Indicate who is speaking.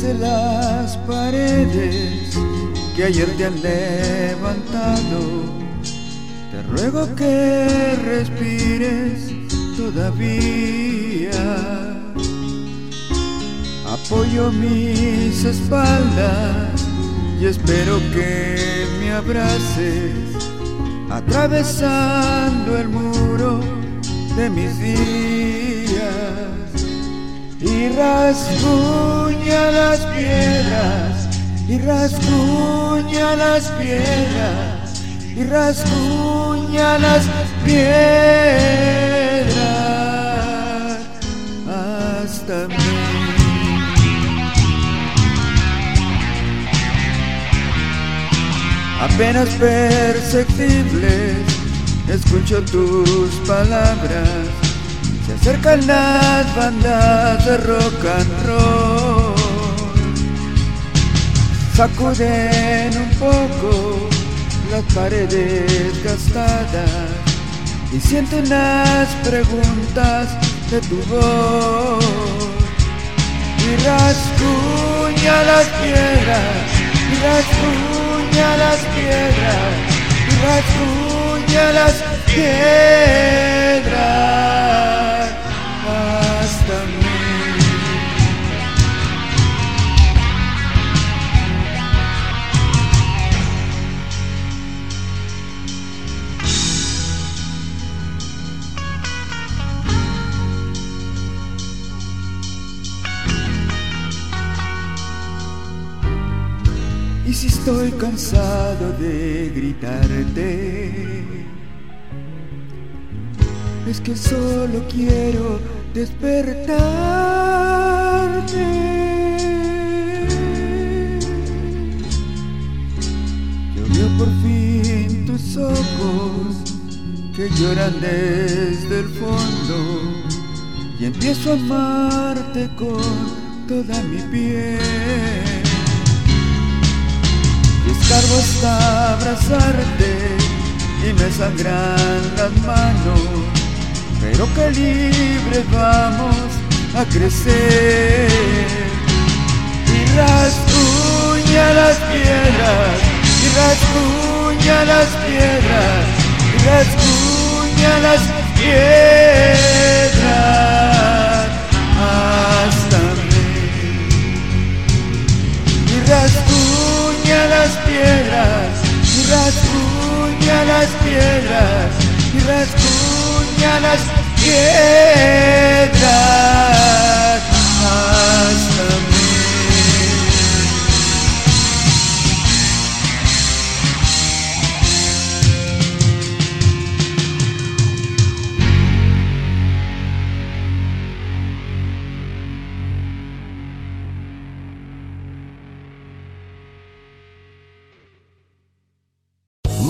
Speaker 1: De las paredes que ayer te han levantado, te ruego que respires todavía. Apoyo mis espaldas y espero que me abraces atravesando el muro de mis días y rasguña las piedras, y rasguña las piedras, y rasguña las piedras hasta mí. Apenas perceptibles, escucho tus palabras se acercan las bandas de rock and roll. Sacuden un poco las paredes gastadas y sienten las preguntas de tu voz. Y rasguña las piedras, y rasguña las piedras, y rasguña las piedras Y si estoy cansado de gritarte, es que solo quiero despertarte. Yo veo por fin tus ojos que lloran desde el fondo y empiezo a amarte con toda mi piel. Y escarbo hasta abrazarte y me sangran las manos, pero que libres vamos a crecer. Y rasguña las piedras, y rasguña las piedras, y rasguña las piedras las piedras, y rasguña las piedras. Hasta